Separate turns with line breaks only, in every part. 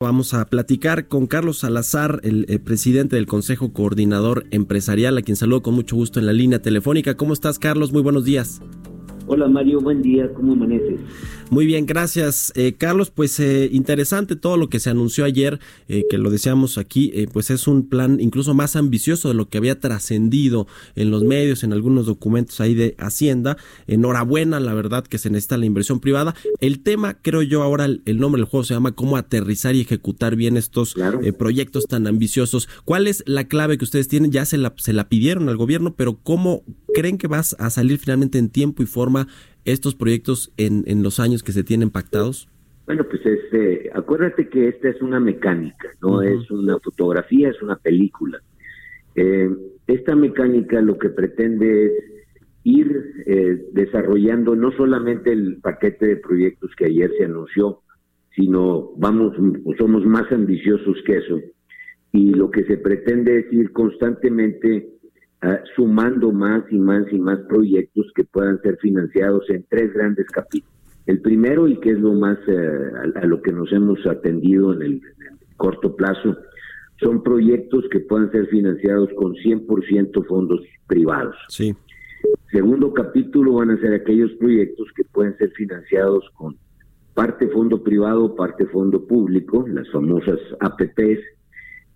Vamos a platicar con Carlos Salazar, el, el, presidente del Consejo Coordinador Empresarial, a quien saludo con mucho gusto en la línea telefónica. ¿Cómo estás, Carlos? Muy buenos días.
Hola Mario, buen día, ¿cómo amaneces?
Muy bien, gracias. Eh, Carlos, pues eh, interesante todo lo que se anunció ayer, eh, que lo deseamos aquí, eh, pues es un plan incluso más ambicioso de lo que había trascendido en los medios, en algunos documentos ahí de Hacienda. Enhorabuena, la verdad que se necesita la inversión privada. El tema, creo yo, ahora el, el nombre del juego se llama cómo aterrizar y ejecutar bien estos
Claro.
proyectos tan ambiciosos. ¿Cuál es la clave que ustedes tienen? Ya se la, se la pidieron al gobierno, pero ¿cómo creen que vas a salir finalmente en tiempo y forma estos proyectos en, en los años que se tienen pactados?
Bueno, pues es, eh, acuérdate que esta es una mecánica, no es una fotografía, es una película. Eh, esta mecánica lo que pretende es ir eh, desarrollando no solamente el paquete de proyectos que ayer se anunció, sino vamos, somos más ambiciosos que eso. Y lo que se pretende es ir constantemente uh, sumando más y más y más proyectos que puedan ser financiados en tres grandes capítulos. El primero, y que es lo más uh, a, a, lo que nos hemos atendido en el, en el, corto plazo, son proyectos que puedan ser financiados con 100% fondos privados.
Sí.
Segundo capítulo van a ser aquellos proyectos que pueden ser financiados con parte fondo privado, parte fondo público, las famosas APPs,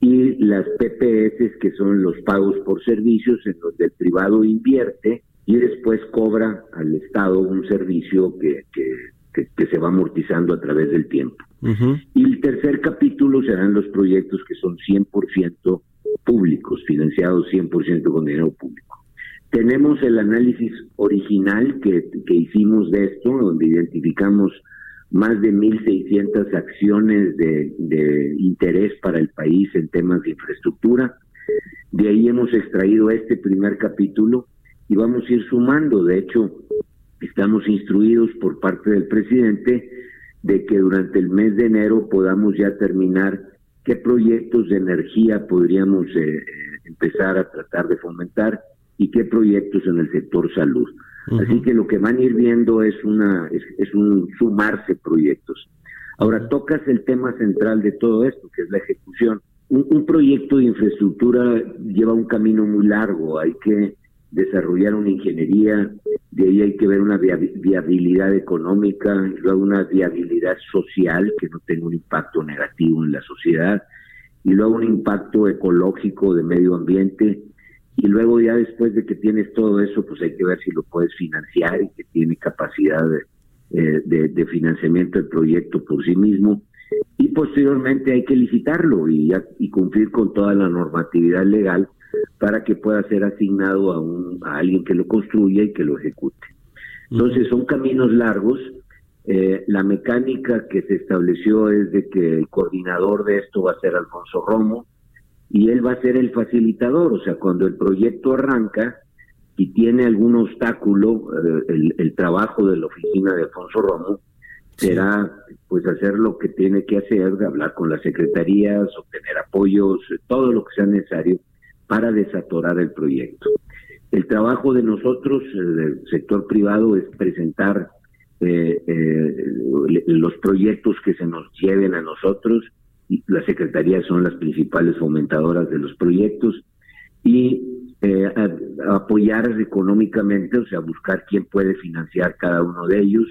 y las PPS, que son los pagos por servicios, en donde el privado invierte y después cobra al Estado un servicio que, que, que, que se va amortizando a través del tiempo.
Uh -huh.
Y el tercer capítulo serán los proyectos que son 100% públicos, financiados 100% con dinero público. Tenemos el análisis original que, que hicimos de esto, donde identificamos más de 1.600 acciones de, interés para el país en temas de infraestructura. De ahí hemos extraído este primer capítulo y vamos a ir sumando. De hecho, estamos instruidos por parte del presidente de que durante el mes de enero podamos ya terminar qué proyectos de energía podríamos eh, empezar a tratar de fomentar y qué proyectos en el sector salud. Uh -huh. Así que lo que van a ir viendo es una es, es, un sumarse proyectos. Ahora tocas el tema central de todo esto, que es la ejecución. Un, un, proyecto de infraestructura lleva un camino muy largo, hay que desarrollar una ingeniería, de ahí hay que ver una viabilidad económica, luego una viabilidad social que no tenga un impacto negativo en la sociedad, y luego un impacto ecológico de medio ambiente, y luego ya después de que tienes todo eso, pues hay que ver si lo puedes financiar y que tiene capacidad de, eh, de, de financiamiento del proyecto por sí mismo. Y posteriormente hay que licitarlo y, y cumplir con toda la normatividad legal para que pueda ser asignado a, un, a alguien que lo construya y que lo ejecute. Entonces son caminos largos. Eh, la mecánica que se estableció es de que el coordinador de esto va a ser Alfonso Romo, y él va a ser el facilitador, o sea, cuando el proyecto arranca y tiene algún obstáculo, eh, el, el, trabajo de la oficina de Alfonso Romo será pues hacer lo que tiene que hacer, hablar con las secretarías, obtener apoyos, todo lo que sea necesario para desatorar el proyecto. El trabajo de nosotros, del sector privado, es presentar eh, eh, los proyectos que se nos lleven a nosotros, las secretarías son las principales fomentadoras de los proyectos y eh, a, a apoyar económicamente, o sea, buscar quién puede financiar cada uno de ellos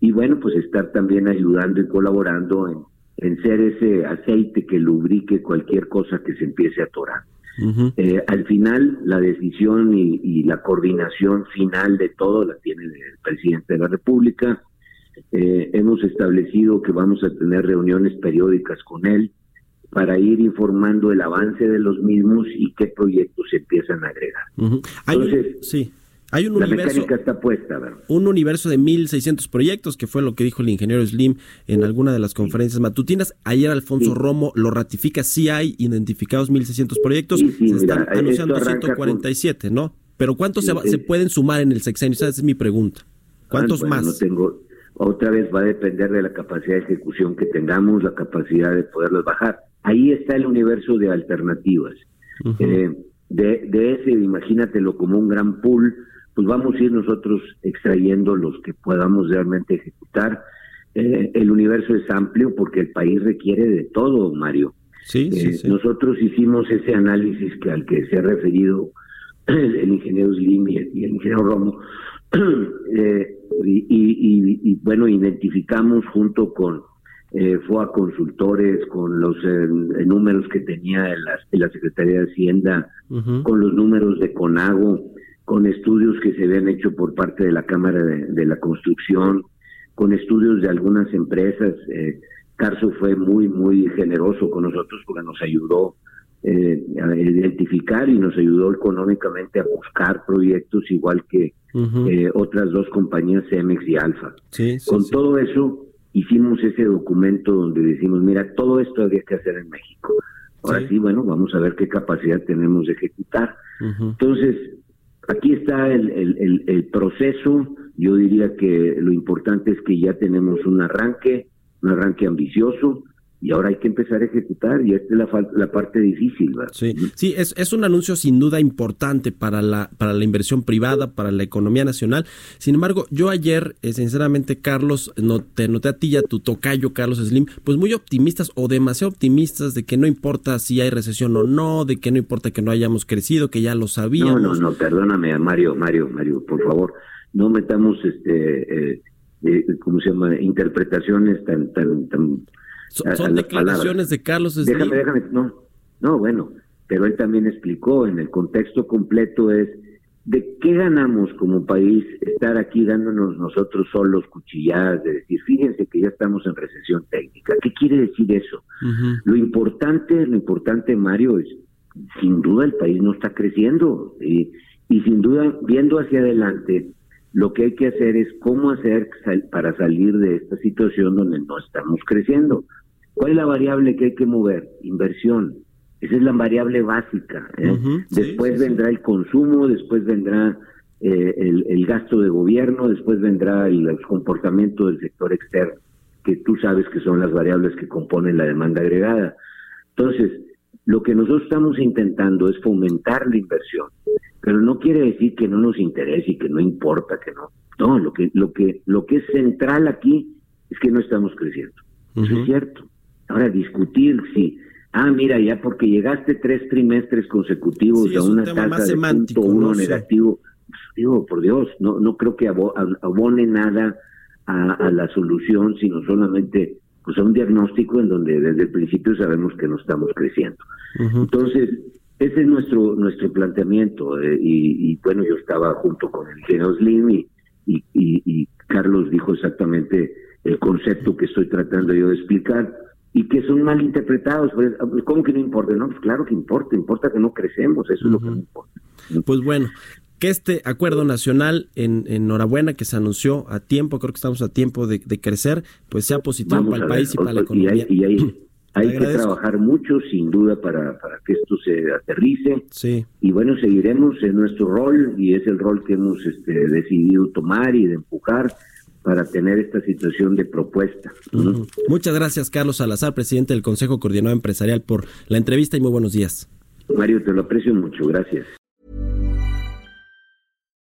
y bueno, pues estar también ayudando y colaborando en, en ser ese aceite que lubrique cualquier cosa que se empiece a atorar. Uh -huh. eh, al final, la decisión y, y, la coordinación final de todo la tiene el presidente de la República. Eh, hemos establecido que vamos a tener reuniones periódicas con él para ir informando el avance de los mismos y qué proyectos se empiezan a agregar.
Uh -huh. Entonces, sí. Hay un
la
universo,
mecánica está puesta, ¿verdad?
Un universo de 1.600 proyectos, que fue lo que dijo el ingeniero Slim en alguna de las conferencias matutinas. Ayer Alfonso Romo lo ratifica, sí hay identificados 1.600 proyectos, se están anunciando 147, ¿no? Pero ¿cuántos se, se, pueden sumar en el sexenio? Esa es mi pregunta. ¿Cuántos
ah,
más?
No tengo, otra vez va a depender de la capacidad de ejecución que tengamos, la capacidad de poderlos bajar. Ahí está el universo de alternativas. eh, de, de ese, imagínatelo como un gran pool, pues vamos a ir nosotros extrayendo los que podamos realmente ejecutar. Eh, el universo es amplio porque el país requiere de todo, Mario.
Sí, sí,
eh,
sí.
Nosotros hicimos ese análisis que al que se ha referido el, ingeniero Slim y el, y el ingeniero Romo, eh, y, y, y, bueno, identificamos junto con eh, FOA Consultores, con los eh, números que tenía en la, la, Secretaría de Hacienda, uh -huh. con los números de CONAGO, con estudios que se habían hecho por parte de la Cámara de, de la Construcción, con estudios de algunas empresas. Eh, Carso fue muy, muy generoso con nosotros porque nos ayudó eh, a identificar y nos ayudó económicamente a buscar proyectos igual que uh -huh. eh, otras dos compañías, Cemex y Alfa.
Sí, sí,
Con
sí.
todo eso hicimos ese documento donde decimos, mira, todo esto habría que hacer en México. Ahora sí, bueno, vamos a ver qué capacidad tenemos de ejecutar.
Uh -huh.
Entonces, aquí está el, el, el, el proceso. Yo diría que lo importante es que ya tenemos un arranque, un arranque ambicioso, y ahora hay que empezar a ejecutar y esta es la, la parte difícil. ¿verdad?
Sí, sí es, es un anuncio sin duda importante para la, para la inversión privada, para la economía nacional. Sin embargo, yo ayer, eh, sinceramente, Carlos, no, te noté a ti y a tu tocayo, Carlos Slim, pues muy optimistas o demasiado optimistas de que no importa si hay recesión o no, de que no importa que no hayamos crecido, que ya lo sabíamos.
No, no, no, perdóname, Mario, Mario, Mario, por favor, no metamos, este, eh, eh, ¿cómo se llama?, interpretaciones tan, tan, tan
son, son declaraciones de Carlos Slim.
Déjame, déjame, no, no, bueno, pero él también explicó en el contexto completo es de qué ganamos como país estar aquí dándonos nosotros solos cuchilladas de decir, fíjense que ya estamos en recesión técnica. ¿Qué quiere decir eso? Uh -huh. Lo importante, lo importante, Mario, es sin duda el país no está creciendo y, y sin duda viendo hacia adelante lo que hay que hacer es cómo hacer para salir de esta situación donde no estamos creciendo. ¿Cuál es la variable que hay que mover? Inversión. Esa es la variable básica. ¿eh? Uh -huh, después sí, vendrá sí. el consumo, después vendrá eh, el, el, gasto de gobierno, después vendrá el, el, comportamiento del sector externo, que tú sabes que son las variables que componen la demanda agregada. Entonces, lo que nosotros estamos intentando es fomentar la inversión, pero no quiere decir que no nos interese y que no importa que no. No, lo que lo que lo que es central aquí es que no estamos creciendo. Uh -huh. Eso es cierto. Ahora discutir si ah mira ya porque llegaste tres trimestres consecutivos
sí,
a una tasa de punto uno
no
negativo, pues, digo por Dios no no creo que abone nada a, a la solución, sino solamente pues a un diagnóstico en donde desde el principio sabemos que no estamos creciendo. Uh -huh. Entonces, ese es nuestro nuestro planteamiento eh, y, y, bueno, yo estaba junto con el ingeniero Slim y, y, y, Carlos dijo exactamente el concepto que estoy tratando yo de explicar y que son mal interpretados. Pues, ¿Cómo que no importa? No, pues claro que importa, importa que no crecemos, eso uh -huh. es lo que no importa.
Pues bueno, que este acuerdo nacional, en enhorabuena, que se anunció a tiempo, creo que estamos a tiempo de, de crecer, pues sea positivo
Vamos
para el
ver,
país y para la economía.
Y hay, y hay, hay que trabajar mucho, sin duda, para, para que esto se aterrice.
Sí.
Y bueno, seguiremos en nuestro rol, y es el rol que hemos este, decidido tomar y de empujar para tener esta situación de propuesta.
Uh -huh. Muchas gracias, Carlos Salazar, presidente del Consejo Coordinador Empresarial, por la entrevista y muy buenos días.
Mario, te lo aprecio mucho. Gracias.